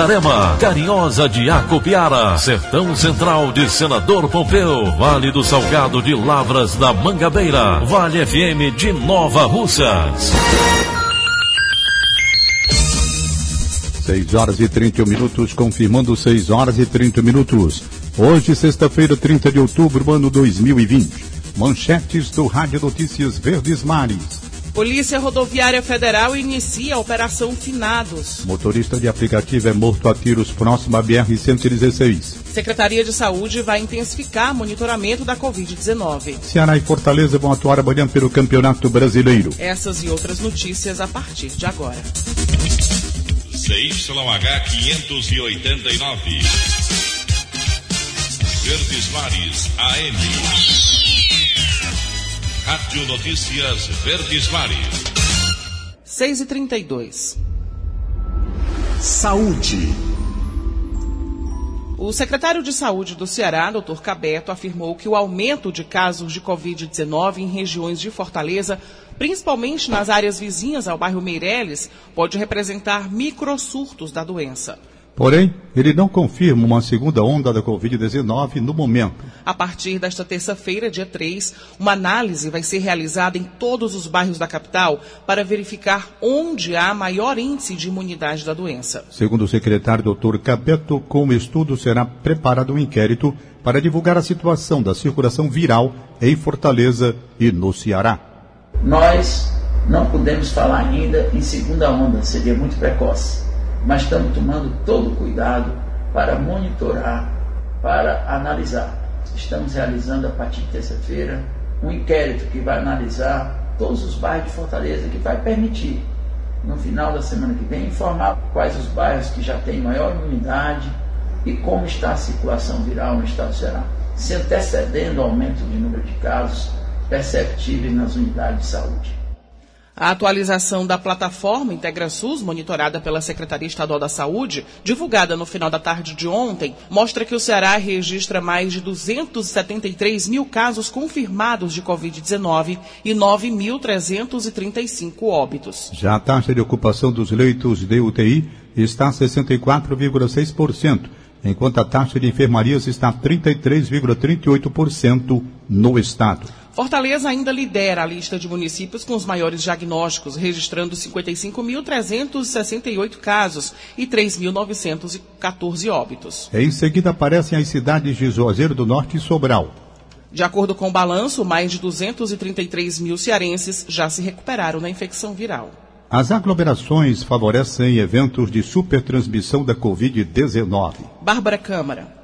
Itarema, Carinhosa de Acopiara, Sertão Central de Senador Pompeu, Vale do Salgado de Lavras da Mangabeira, Vale FM de Nova Russas. 6 horas e 31 minutos, confirmando 6 horas e 30 minutos. Hoje, sexta-feira, 30 de outubro, ano 2020. Manchetes do Rádio Notícias Verdes Mares. Polícia Rodoviária Federal inicia a Operação Finados. Motorista de aplicativo é morto a tiros próximo à BR-116. Secretaria de Saúde vai intensificar monitoramento da Covid-19. Ceará e Fortaleza vão atuar amanhã pelo Campeonato Brasileiro. Essas e outras notícias a partir de agora. CYH 589. Verdes Mares AM. Rádio Notícias Verdes Mares. 6 e 32 Saúde. O secretário de Saúde do Ceará, Dr. Cabeto, afirmou que o aumento de casos de Covid-19 em regiões de Fortaleza, principalmente nas áreas vizinhas ao bairro Meireles, pode representar microsurtos da doença. Porém, ele não confirma uma segunda onda da Covid-19 no momento. A partir desta terça-feira, dia 3, uma análise vai ser realizada em todos os bairros da capital para verificar onde há maior índice de imunidade da doença. Segundo o secretário Dr. Capeto, com o estudo será preparado um inquérito para divulgar a situação da circulação viral em Fortaleza e no Ceará. Nós não podemos falar ainda em segunda onda, seria muito precoce mas estamos tomando todo o cuidado para monitorar, para analisar. Estamos realizando a partir de terça-feira um inquérito que vai analisar todos os bairros de Fortaleza, que vai permitir, no final da semana que vem, informar quais os bairros que já têm maior imunidade e como está a circulação viral no estado do Ceará, se antecedendo o aumento de número de casos perceptíveis nas unidades de saúde. A atualização da plataforma IntegraSUS, monitorada pela Secretaria Estadual da Saúde, divulgada no final da tarde de ontem, mostra que o Ceará registra mais de 273 mil casos confirmados de Covid-19 e 9.335 óbitos. Já a taxa de ocupação dos leitos de UTI está a 64,6%, enquanto a taxa de enfermarias está a 33,38% no estado. Fortaleza ainda lidera a lista de municípios com os maiores diagnósticos, registrando 55.368 casos e 3.914 óbitos. Em seguida aparecem as cidades de Juazeiro do Norte e Sobral. De acordo com o balanço, mais de 233 mil cearenses já se recuperaram da infecção viral. As aglomerações favorecem eventos de supertransmissão da Covid-19. Bárbara Câmara.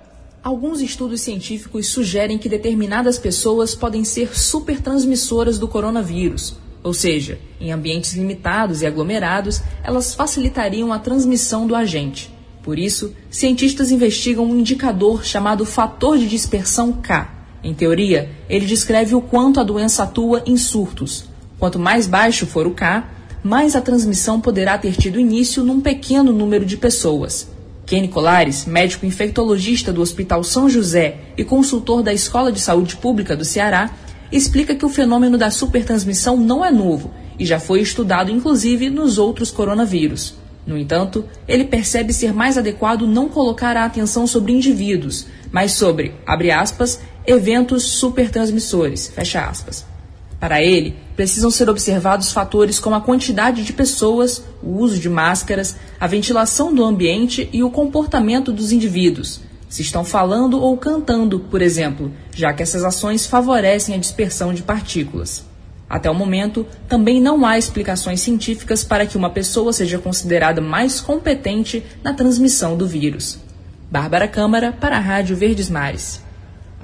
Alguns estudos científicos sugerem que determinadas pessoas podem ser supertransmissoras do coronavírus, ou seja, em ambientes limitados e aglomerados, elas facilitariam a transmissão do agente. Por isso, cientistas investigam um indicador chamado fator de dispersão K. Em teoria, ele descreve o quanto a doença atua em surtos. Quanto mais baixo for o K, mais a transmissão poderá ter tido início num pequeno número de pessoas. Kenny Colares, médico infectologista do Hospital São José e consultor da Escola de Saúde Pública do Ceará, explica que o fenômeno da supertransmissão não é novo e já foi estudado inclusive nos outros coronavírus. No entanto, ele percebe ser mais adequado não colocar a atenção sobre indivíduos, mas sobre, abre aspas, eventos supertransmissores, fecha aspas. Para ele, precisam ser observados fatores como a quantidade de pessoas, o uso de máscaras, a ventilação do ambiente e o comportamento dos indivíduos. Se estão falando ou cantando, por exemplo, já que essas ações favorecem a dispersão de partículas. Até o momento, também não há explicações científicas para que uma pessoa seja considerada mais competente na transmissão do vírus. Bárbara Câmara, para a Rádio Verdes Mares.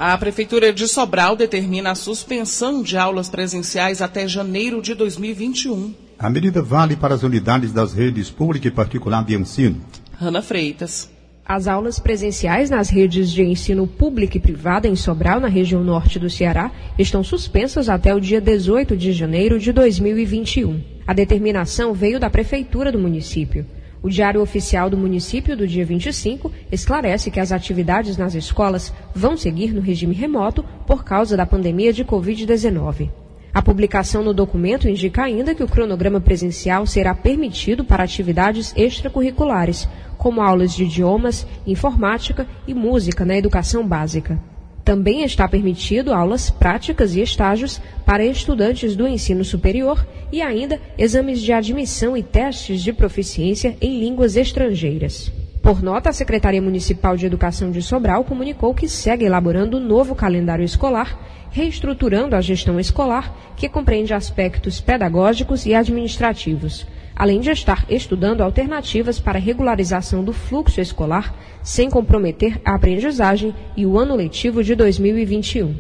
A Prefeitura de Sobral determina a suspensão de aulas presenciais até janeiro de 2021. A medida vale para as unidades das redes pública e particular de ensino. Ana Freitas. As aulas presenciais nas redes de ensino público e privada em Sobral, na região norte do Ceará, estão suspensas até o dia 18 de janeiro de 2021. A determinação veio da prefeitura do município. O Diário Oficial do município do dia 25 esclarece que as atividades nas escolas vão seguir no regime remoto por causa da pandemia de Covid-19. A publicação no documento indica ainda que o cronograma presencial será permitido para atividades extracurriculares, como aulas de idiomas, informática e música na educação básica. Também está permitido aulas práticas e estágios para estudantes do ensino superior e ainda exames de admissão e testes de proficiência em línguas estrangeiras. Por nota, a Secretaria Municipal de Educação de Sobral comunicou que segue elaborando um novo calendário escolar, reestruturando a gestão escolar, que compreende aspectos pedagógicos e administrativos além de estar estudando alternativas para regularização do fluxo escolar sem comprometer a aprendizagem e o ano letivo de 2021.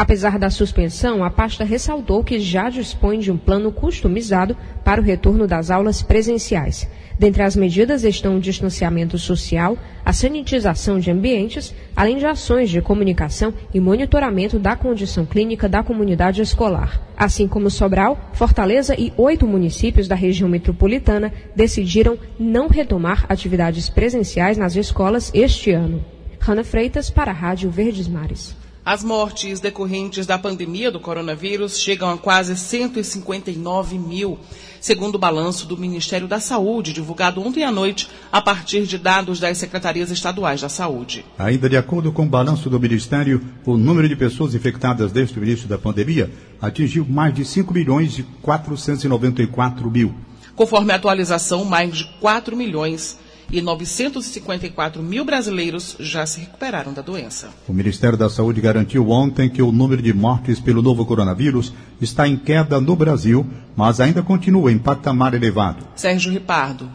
Apesar da suspensão, a pasta ressaltou que já dispõe de um plano customizado para o retorno das aulas presenciais. Dentre as medidas estão o distanciamento social, a sanitização de ambientes, além de ações de comunicação e monitoramento da condição clínica da comunidade escolar. Assim como Sobral, Fortaleza e oito municípios da região metropolitana decidiram não retomar atividades presenciais nas escolas este ano. Rana Freitas para a Rádio Verdes Mares. As mortes decorrentes da pandemia do coronavírus chegam a quase 159 mil, segundo o balanço do Ministério da Saúde, divulgado ontem à noite, a partir de dados das secretarias estaduais da saúde. Ainda de acordo com o balanço do Ministério, o número de pessoas infectadas desde o início da pandemia atingiu mais de 5 milhões e 494 mil. Conforme a atualização, mais de 4 milhões e 954 mil brasileiros já se recuperaram da doença. O Ministério da Saúde garantiu ontem que o número de mortes pelo novo coronavírus está em queda no Brasil, mas ainda continua em patamar elevado. Sérgio Ripardo.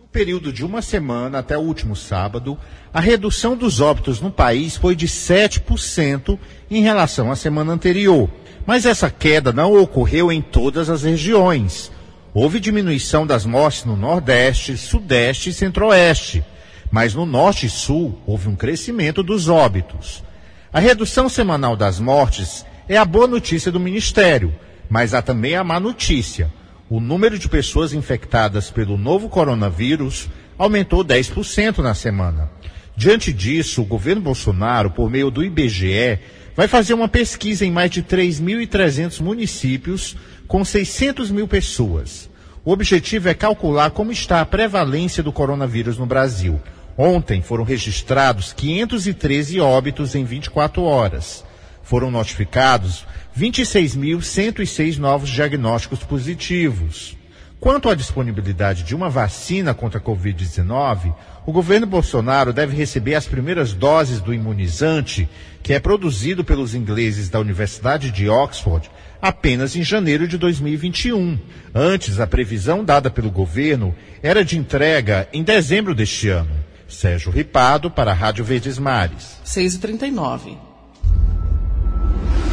No período de uma semana até o último sábado, a redução dos óbitos no país foi de 7% em relação à semana anterior. Mas essa queda não ocorreu em todas as regiões. Houve diminuição das mortes no Nordeste, Sudeste e Centro-Oeste, mas no Norte e Sul houve um crescimento dos óbitos. A redução semanal das mortes é a boa notícia do Ministério, mas há também a má notícia. O número de pessoas infectadas pelo novo coronavírus aumentou 10% na semana. Diante disso, o governo Bolsonaro, por meio do IBGE, vai fazer uma pesquisa em mais de 3.300 municípios com 600 mil pessoas. O objetivo é calcular como está a prevalência do coronavírus no Brasil. Ontem foram registrados 513 óbitos em 24 horas. Foram notificados 26.106 novos diagnósticos positivos. Quanto à disponibilidade de uma vacina contra a Covid-19, o governo Bolsonaro deve receber as primeiras doses do imunizante, que é produzido pelos ingleses da Universidade de Oxford, apenas em janeiro de 2021. Antes, a previsão dada pelo governo era de entrega em dezembro deste ano. Sérgio Ripado, para a Rádio Verdes Mares. 6h39.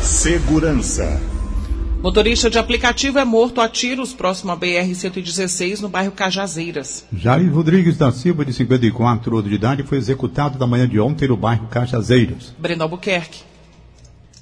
Segurança. Motorista de aplicativo é morto a tiros próximo à BR-116, no bairro Cajazeiras. Jair Rodrigues da Silva, de 54 anos de idade, foi executado na manhã de ontem no bairro Cajazeiras. Breno Albuquerque.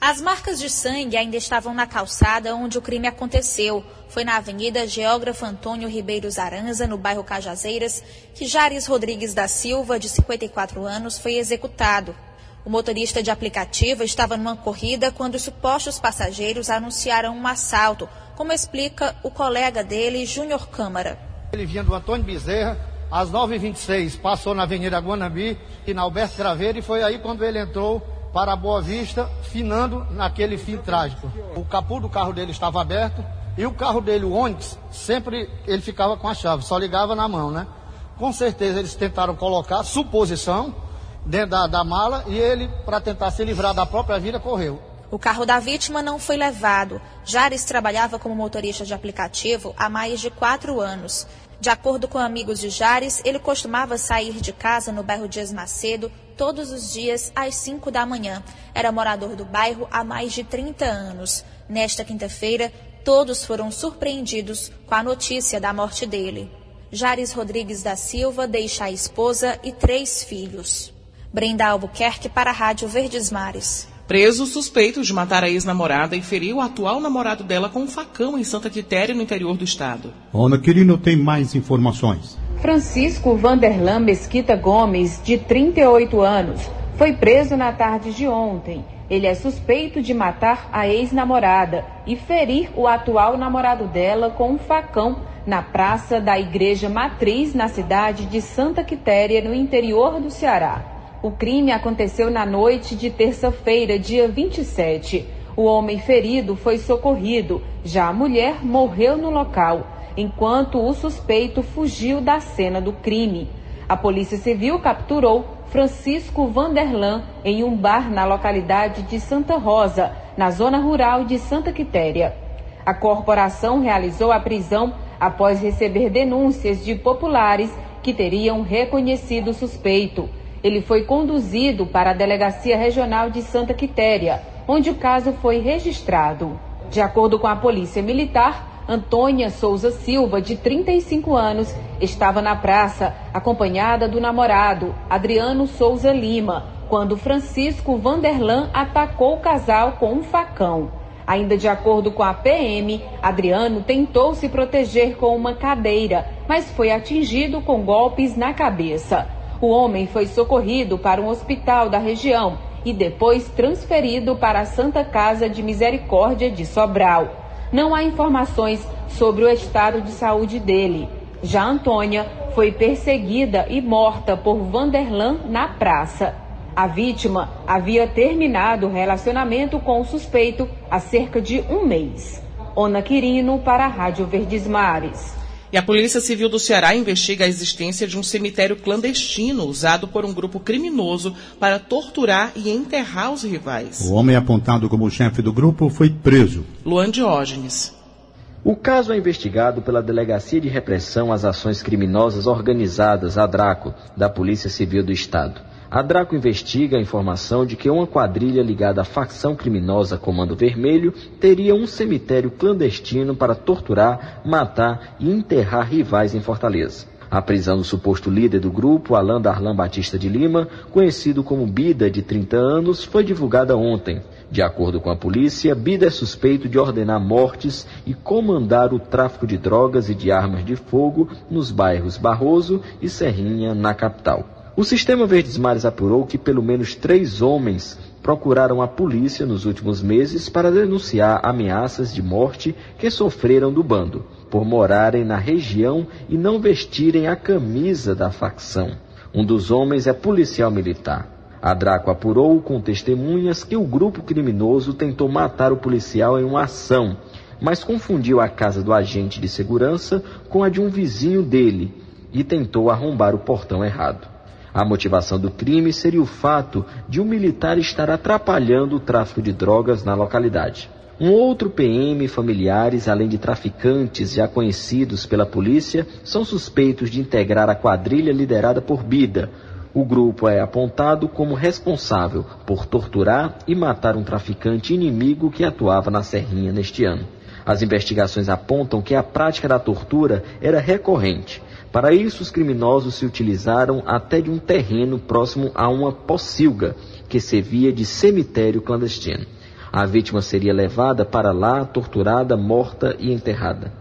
As marcas de sangue ainda estavam na calçada onde o crime aconteceu. Foi na Avenida Geógrafo Antônio Ribeiro Zaranza, no bairro Cajazeiras, que Jares Rodrigues da Silva, de 54 anos, foi executado. O motorista de aplicativo estava numa corrida quando os supostos passageiros anunciaram um assalto, como explica o colega dele, Júnior Câmara. Ele vinha do Antônio Bezerra, às 9h26, passou na Avenida Guanambi e na Alberto Craveiro, e foi aí quando ele entrou para Boa Vista, finando naquele fim trágico. O capô do carro dele estava aberto e o carro dele, o Onix, sempre ele ficava com a chave, só ligava na mão, né? Com certeza eles tentaram colocar suposição dentro da, da mala e ele, para tentar se livrar da própria vida, correu. O carro da vítima não foi levado. Jares trabalhava como motorista de aplicativo há mais de quatro anos. De acordo com amigos de Jares, ele costumava sair de casa no bairro Dias Macedo todos os dias às 5 da manhã. Era morador do bairro há mais de 30 anos. Nesta quinta-feira, todos foram surpreendidos com a notícia da morte dele. Jares Rodrigues da Silva deixa a esposa e três filhos. Brenda Albuquerque para a Rádio Verdes Mares. Preso suspeito de matar a ex-namorada e ferir o atual namorado dela com um facão em Santa Quitéria, no interior do estado. Ana Quirino tem mais informações. Francisco Vanderlan Mesquita Gomes, de 38 anos, foi preso na tarde de ontem. Ele é suspeito de matar a ex-namorada e ferir o atual namorado dela com um facão na praça da Igreja Matriz, na cidade de Santa Quitéria, no interior do Ceará. O crime aconteceu na noite de terça-feira, dia 27. O homem ferido foi socorrido, já a mulher morreu no local, enquanto o suspeito fugiu da cena do crime. A Polícia Civil capturou Francisco Vanderlan em um bar na localidade de Santa Rosa, na zona rural de Santa Quitéria. A corporação realizou a prisão após receber denúncias de populares que teriam reconhecido o suspeito. Ele foi conduzido para a Delegacia Regional de Santa Quitéria, onde o caso foi registrado. De acordo com a Polícia Militar, Antônia Souza Silva, de 35 anos, estava na praça, acompanhada do namorado, Adriano Souza Lima, quando Francisco Vanderlan atacou o casal com um facão. Ainda de acordo com a PM, Adriano tentou se proteger com uma cadeira, mas foi atingido com golpes na cabeça. O homem foi socorrido para um hospital da região e depois transferido para a Santa Casa de Misericórdia de Sobral. Não há informações sobre o estado de saúde dele. Já Antônia foi perseguida e morta por Vanderlan na praça. A vítima havia terminado o relacionamento com o suspeito há cerca de um mês. Ona Quirino para a Rádio Verdes Mares. E a Polícia Civil do Ceará investiga a existência de um cemitério clandestino usado por um grupo criminoso para torturar e enterrar os rivais. O homem apontado como chefe do grupo foi preso. Luan Diógenes. O caso é investigado pela Delegacia de Repressão às Ações Criminosas Organizadas, a DRACO, da Polícia Civil do Estado. A Draco investiga a informação de que uma quadrilha ligada à facção criminosa Comando Vermelho teria um cemitério clandestino para torturar, matar e enterrar rivais em Fortaleza. A prisão do suposto líder do grupo, Alain Darlan Batista de Lima, conhecido como Bida, de 30 anos, foi divulgada ontem. De acordo com a polícia, Bida é suspeito de ordenar mortes e comandar o tráfico de drogas e de armas de fogo nos bairros Barroso e Serrinha, na capital. O sistema Verdes Mares apurou que pelo menos três homens procuraram a polícia nos últimos meses para denunciar ameaças de morte que sofreram do bando, por morarem na região e não vestirem a camisa da facção. Um dos homens é policial militar. A Draco apurou com testemunhas que o grupo criminoso tentou matar o policial em uma ação, mas confundiu a casa do agente de segurança com a de um vizinho dele e tentou arrombar o portão errado. A motivação do crime seria o fato de um militar estar atrapalhando o tráfico de drogas na localidade. Um outro PM e familiares, além de traficantes já conhecidos pela polícia, são suspeitos de integrar a quadrilha liderada por Bida. O grupo é apontado como responsável por torturar e matar um traficante inimigo que atuava na Serrinha neste ano. As investigações apontam que a prática da tortura era recorrente para isso, os criminosos se utilizaram até de um terreno próximo a uma pocilga, que servia de cemitério clandestino. A vítima seria levada para lá, torturada, morta e enterrada.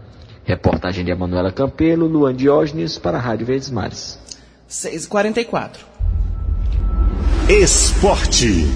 Reportagem de Emanuela Campelo, Luan Diógenes, para a Rádio Verdes Mares. 6h44. Esporte.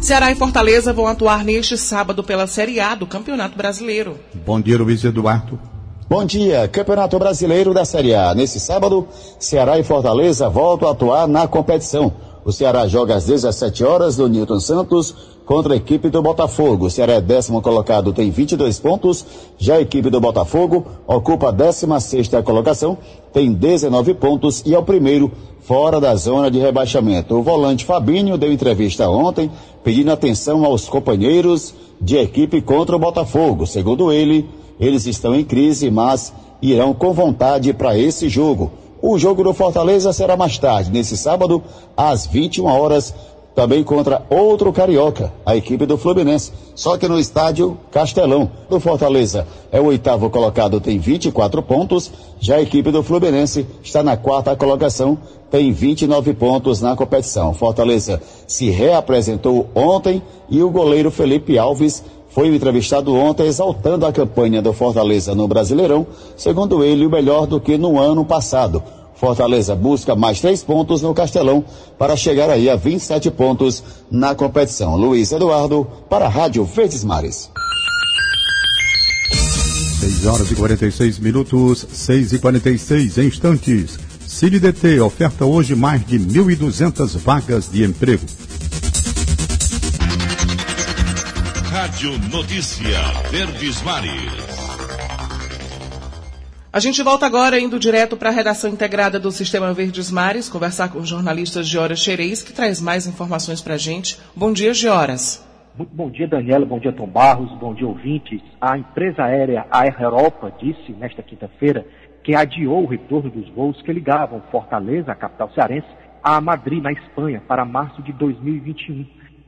Ceará e Fortaleza vão atuar neste sábado pela Série A do Campeonato Brasileiro. Bom dia, Luiz Eduardo. Bom dia, Campeonato Brasileiro da Série A. Nesse sábado, Ceará e Fortaleza voltam a atuar na competição. O Ceará joga às 17 horas no Newton Santos contra a equipe do Botafogo. O Ceará é décimo colocado, tem 22 pontos. Já a equipe do Botafogo ocupa a 16 colocação, tem 19 pontos e é o primeiro fora da zona de rebaixamento. O volante Fabinho deu entrevista ontem pedindo atenção aos companheiros de equipe contra o Botafogo. Segundo ele, eles estão em crise, mas irão com vontade para esse jogo. O jogo do Fortaleza será mais tarde, nesse sábado, às 21 horas, também contra outro carioca, a equipe do Fluminense, só que no estádio Castelão. Do Fortaleza é o oitavo colocado, tem 24 pontos, já a equipe do Fluminense está na quarta colocação, tem 29 pontos na competição. Fortaleza se reapresentou ontem e o goleiro Felipe Alves foi entrevistado ontem exaltando a campanha do Fortaleza no Brasileirão, segundo ele, o melhor do que no ano passado. Fortaleza busca mais três pontos no Castelão para chegar aí a 27 pontos na competição. Luiz Eduardo para a Rádio Verdes Mares. 6 horas e 46 minutos, 6 e 46 instantes. CineDT oferta hoje mais de 1.200 vagas de emprego. Rádio Notícia Verdes Mares. A gente volta agora indo direto para a redação integrada do Sistema Verdes Mares, conversar com o jornalista Gioras Xerez, que traz mais informações para a gente. Bom dia, Gioras. Muito bom dia, Daniela. Bom dia, Tom Barros. Bom dia, ouvintes. A empresa aérea Air Europa disse nesta quinta-feira que adiou o retorno dos voos que ligavam Fortaleza, a capital cearense, a Madrid, na Espanha, para março de 2021.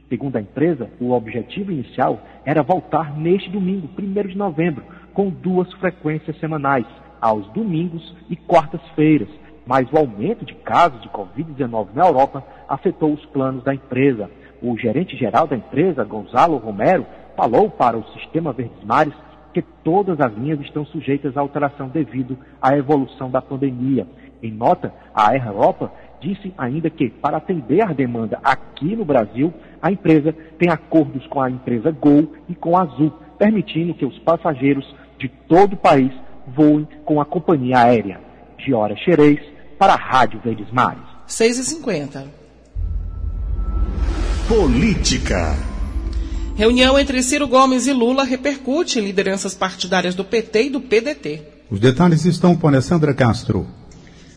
Segundo a empresa, o objetivo inicial era voltar neste domingo, 1 de novembro, com duas frequências semanais aos domingos e quartas-feiras, mas o aumento de casos de Covid-19 na Europa afetou os planos da empresa. O gerente-geral da empresa, Gonzalo Romero, falou para o Sistema Verdes Mares que todas as linhas estão sujeitas à alteração devido à evolução da pandemia. Em nota, a Air Europa disse ainda que, para atender a demanda aqui no Brasil, a empresa tem acordos com a empresa Gol e com a Azul, permitindo que os passageiros de todo o país voe com a companhia aérea. Giora Xerez, para a Rádio Verdes Mares. 6h50. Política. Reunião entre Ciro Gomes e Lula repercute em lideranças partidárias do PT e do PDT. Os detalhes estão com Alessandra Castro.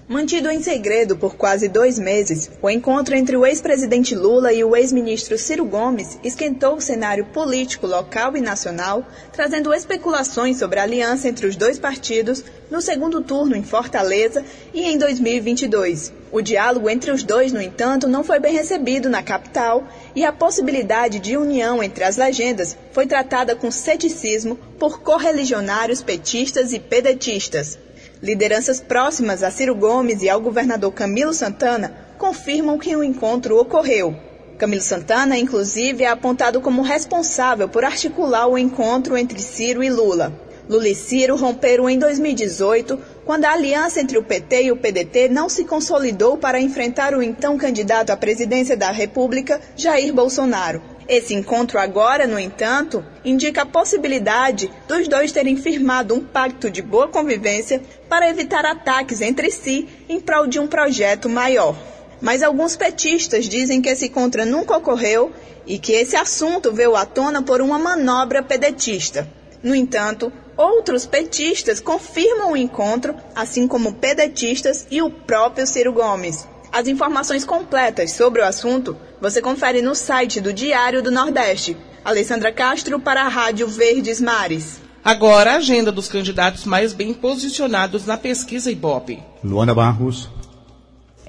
Mantido em segredo por quase dois meses, o encontro entre o ex-presidente Lula e o ex-ministro Ciro Gomes esquentou o cenário político local e nacional, trazendo especulações sobre a aliança entre os dois partidos no segundo turno em Fortaleza e em 2022. O diálogo entre os dois, no entanto, não foi bem recebido na capital e a possibilidade de união entre as legendas foi tratada com ceticismo por correligionários petistas e pedetistas. Lideranças próximas a Ciro Gomes e ao governador Camilo Santana confirmam que o encontro ocorreu. Camilo Santana, inclusive, é apontado como responsável por articular o encontro entre Ciro e Lula. Lula e Ciro romperam em 2018, quando a aliança entre o PT e o PDT não se consolidou para enfrentar o então candidato à presidência da República, Jair Bolsonaro. Esse encontro agora, no entanto, indica a possibilidade dos dois terem firmado um pacto de boa convivência para evitar ataques entre si em prol de um projeto maior. Mas alguns petistas dizem que esse encontro nunca ocorreu e que esse assunto veio à tona por uma manobra pedetista. No entanto, outros petistas confirmam o encontro, assim como pedetistas e o próprio Ciro Gomes. As informações completas sobre o assunto você confere no site do Diário do Nordeste. Alessandra Castro para a Rádio Verdes Mares. Agora a agenda dos candidatos mais bem posicionados na pesquisa Ibope. Luana Barros.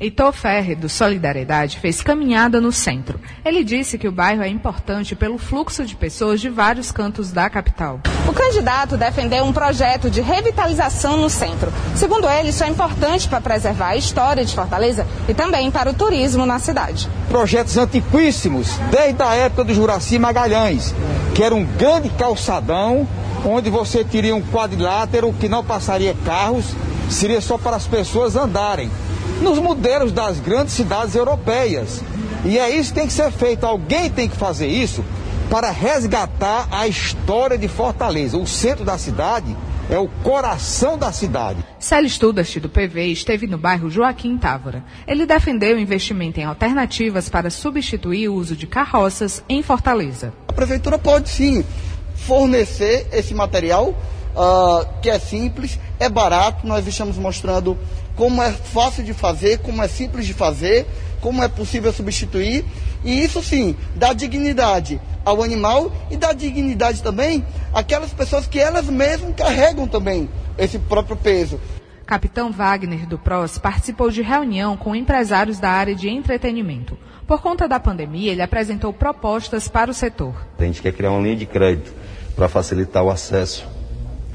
Heitor Ferre, do Solidariedade, fez caminhada no centro. Ele disse que o bairro é importante pelo fluxo de pessoas de vários cantos da capital. O candidato defendeu um projeto de revitalização no centro. Segundo ele, isso é importante para preservar a história de Fortaleza e também para o turismo na cidade. Projetos antiquíssimos, desde a época do Juraci Magalhães, que era um grande calçadão onde você teria um quadrilátero que não passaria carros, seria só para as pessoas andarem nos modelos das grandes cidades europeias. E é isso que tem que ser feito. Alguém tem que fazer isso para resgatar a história de Fortaleza. O centro da cidade é o coração da cidade. Célio Studart, do PV, esteve no bairro Joaquim Távora. Ele defendeu o investimento em alternativas para substituir o uso de carroças em Fortaleza. A prefeitura pode sim fornecer esse material, uh, que é simples, é barato, nós estamos mostrando como é fácil de fazer, como é simples de fazer, como é possível substituir, e isso sim dá dignidade ao animal e dá dignidade também àquelas pessoas que elas mesmas carregam também esse próprio peso. Capitão Wagner do PROS participou de reunião com empresários da área de entretenimento. Por conta da pandemia, ele apresentou propostas para o setor. A gente quer criar uma linha de crédito para facilitar o acesso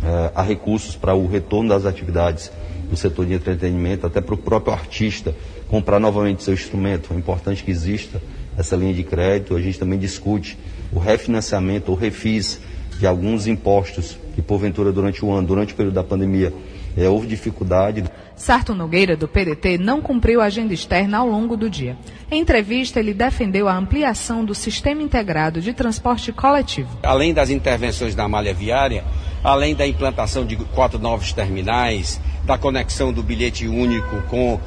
uh, a recursos para o retorno das atividades do setor de entretenimento, até para o próprio artista comprar novamente seu instrumento. É importante que exista essa linha de crédito. A gente também discute o refinanciamento ou refis de alguns impostos que, porventura, durante o ano, durante o período da pandemia, é, houve dificuldade. Sarto Nogueira, do PDT, não cumpriu a agenda externa ao longo do dia. Em entrevista, ele defendeu a ampliação do sistema integrado de transporte coletivo. Além das intervenções da malha viária, além da implantação de quatro novos terminais, da conexão do bilhete único com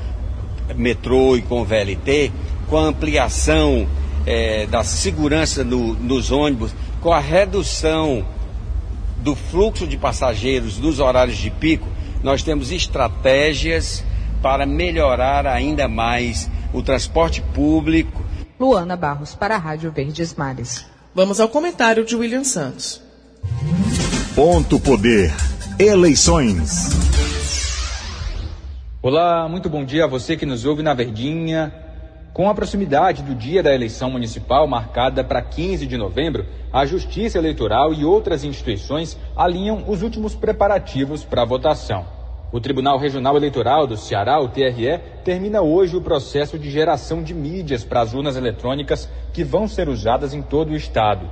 metrô e com VLT, com a ampliação é, da segurança no, nos ônibus, com a redução do fluxo de passageiros nos horários de pico, nós temos estratégias para melhorar ainda mais o transporte público. Luana Barros, para a Rádio Verdes Mares. Vamos ao comentário de William Santos. Ponto Poder. Eleições. Olá, muito bom dia a você que nos ouve na Verdinha. Com a proximidade do dia da eleição municipal marcada para 15 de novembro, a Justiça Eleitoral e outras instituições alinham os últimos preparativos para a votação. O Tribunal Regional Eleitoral do Ceará, o TRE, termina hoje o processo de geração de mídias para as urnas eletrônicas que vão ser usadas em todo o estado.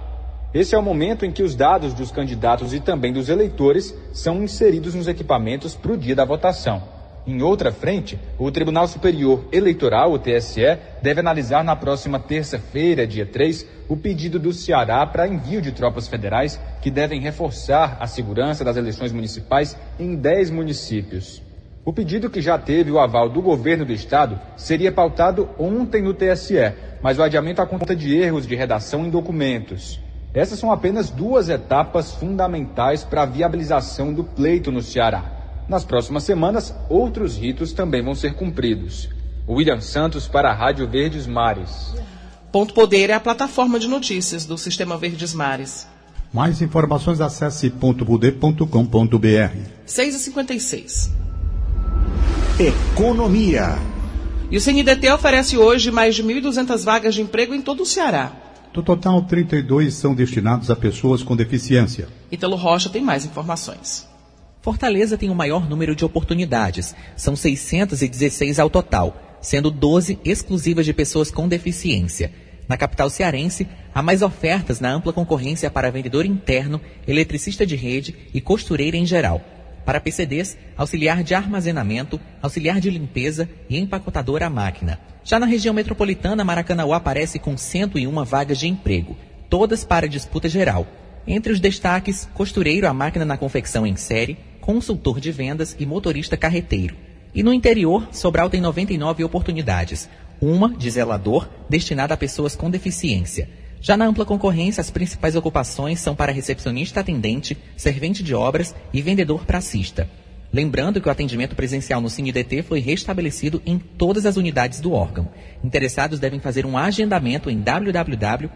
Esse é o momento em que os dados dos candidatos e também dos eleitores são inseridos nos equipamentos para o dia da votação. Em outra frente, o Tribunal Superior Eleitoral, o TSE, deve analisar na próxima terça-feira, dia 3, o pedido do Ceará para envio de tropas federais que devem reforçar a segurança das eleições municipais em 10 municípios. O pedido, que já teve o aval do governo do estado, seria pautado ontem no TSE, mas o adiamento a conta de erros de redação em documentos. Essas são apenas duas etapas fundamentais para a viabilização do pleito no Ceará. Nas próximas semanas, outros ritos também vão ser cumpridos. William Santos para a Rádio Verdes Mares. Ponto Poder é a plataforma de notícias do Sistema Verdes Mares. Mais informações acesse pontopoder.com.br. 6h56. Economia. E o CNDT oferece hoje mais de 1.200 vagas de emprego em todo o Ceará. Do total, 32 são destinados a pessoas com deficiência. Italo Rocha tem mais informações. Fortaleza tem o maior número de oportunidades, são 616 ao total, sendo 12 exclusivas de pessoas com deficiência. Na capital cearense, há mais ofertas na ampla concorrência para vendedor interno, eletricista de rede e costureira em geral. Para PCDs, auxiliar de armazenamento, auxiliar de limpeza e empacotador à máquina. Já na região metropolitana, Maracanã aparece com 101 vagas de emprego, todas para disputa geral. Entre os destaques, costureiro à máquina na confecção em série, consultor de vendas e motorista carreteiro. E no interior, Sobral tem 99 oportunidades, uma de zelador, destinada a pessoas com deficiência. Já na ampla concorrência, as principais ocupações são para recepcionista atendente, servente de obras e vendedor pracista. Lembrando que o atendimento presencial no CineDT foi restabelecido em todas as unidades do órgão. Interessados devem fazer um agendamento em www.idt.org.br.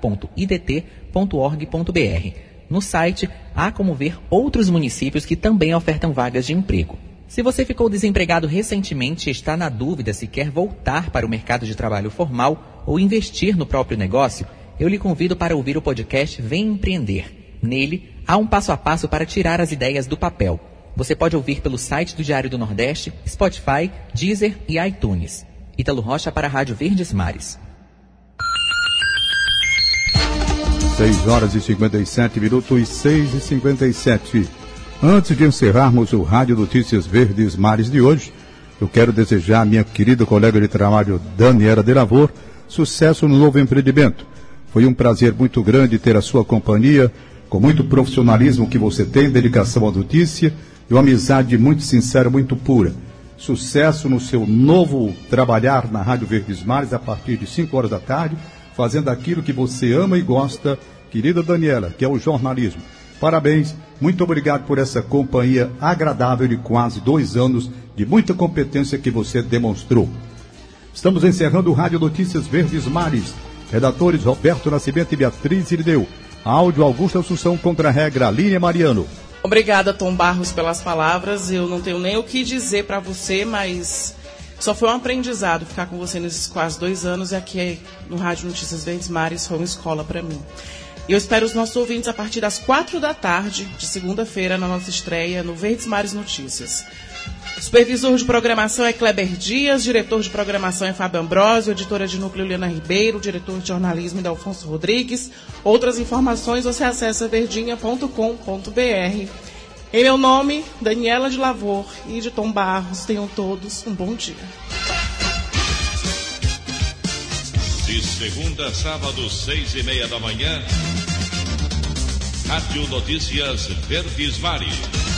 No site, há como ver outros municípios que também ofertam vagas de emprego. Se você ficou desempregado recentemente e está na dúvida se quer voltar para o mercado de trabalho formal ou investir no próprio negócio, eu lhe convido para ouvir o podcast Vem Empreender. Nele, há um passo a passo para tirar as ideias do papel. Você pode ouvir pelo site do Diário do Nordeste, Spotify, Deezer e iTunes. Ítalo Rocha para a Rádio Verdes Mares. 6 horas e 57 minutos, 6 e 57. Antes de encerrarmos o Rádio Notícias Verdes Mares de hoje, eu quero desejar à minha querida colega de trabalho Daniela de Lavor sucesso no novo empreendimento. Foi um prazer muito grande ter a sua companhia, com muito profissionalismo que você tem, dedicação à notícia e uma amizade muito sincera, muito pura. Sucesso no seu novo trabalhar na Rádio Verdes Mares a partir de 5 horas da tarde, fazendo aquilo que você ama e gosta, querida Daniela, que é o jornalismo. Parabéns, muito obrigado por essa companhia agradável de quase dois anos de muita competência que você demonstrou. Estamos encerrando o Rádio Notícias Verdes Mares. Redatores Roberto Nascimento e Beatriz Irineu. Áudio Augusto Assunção contra a regra Línia Mariano. Obrigada, Tom Barros, pelas palavras. Eu não tenho nem o que dizer para você, mas só foi um aprendizado ficar com você nesses quase dois anos e aqui no Rádio Notícias Verdes Mares foi uma escola para mim. E eu espero os nossos ouvintes a partir das quatro da tarde de segunda-feira na nossa estreia no Verdes Mares Notícias. Supervisor de programação é Kleber Dias, diretor de programação é Fábio Ambrosio, editora de núcleo Helena Ribeiro, diretor de jornalismo é Alfonso Rodrigues. Outras informações você acessa verdinha.com.br. Em meu nome, Daniela de Lavor e de Tom Barros, tenham todos um bom dia. De segunda a sábado, seis e meia da manhã, Rádio Notícias Verdes Mares.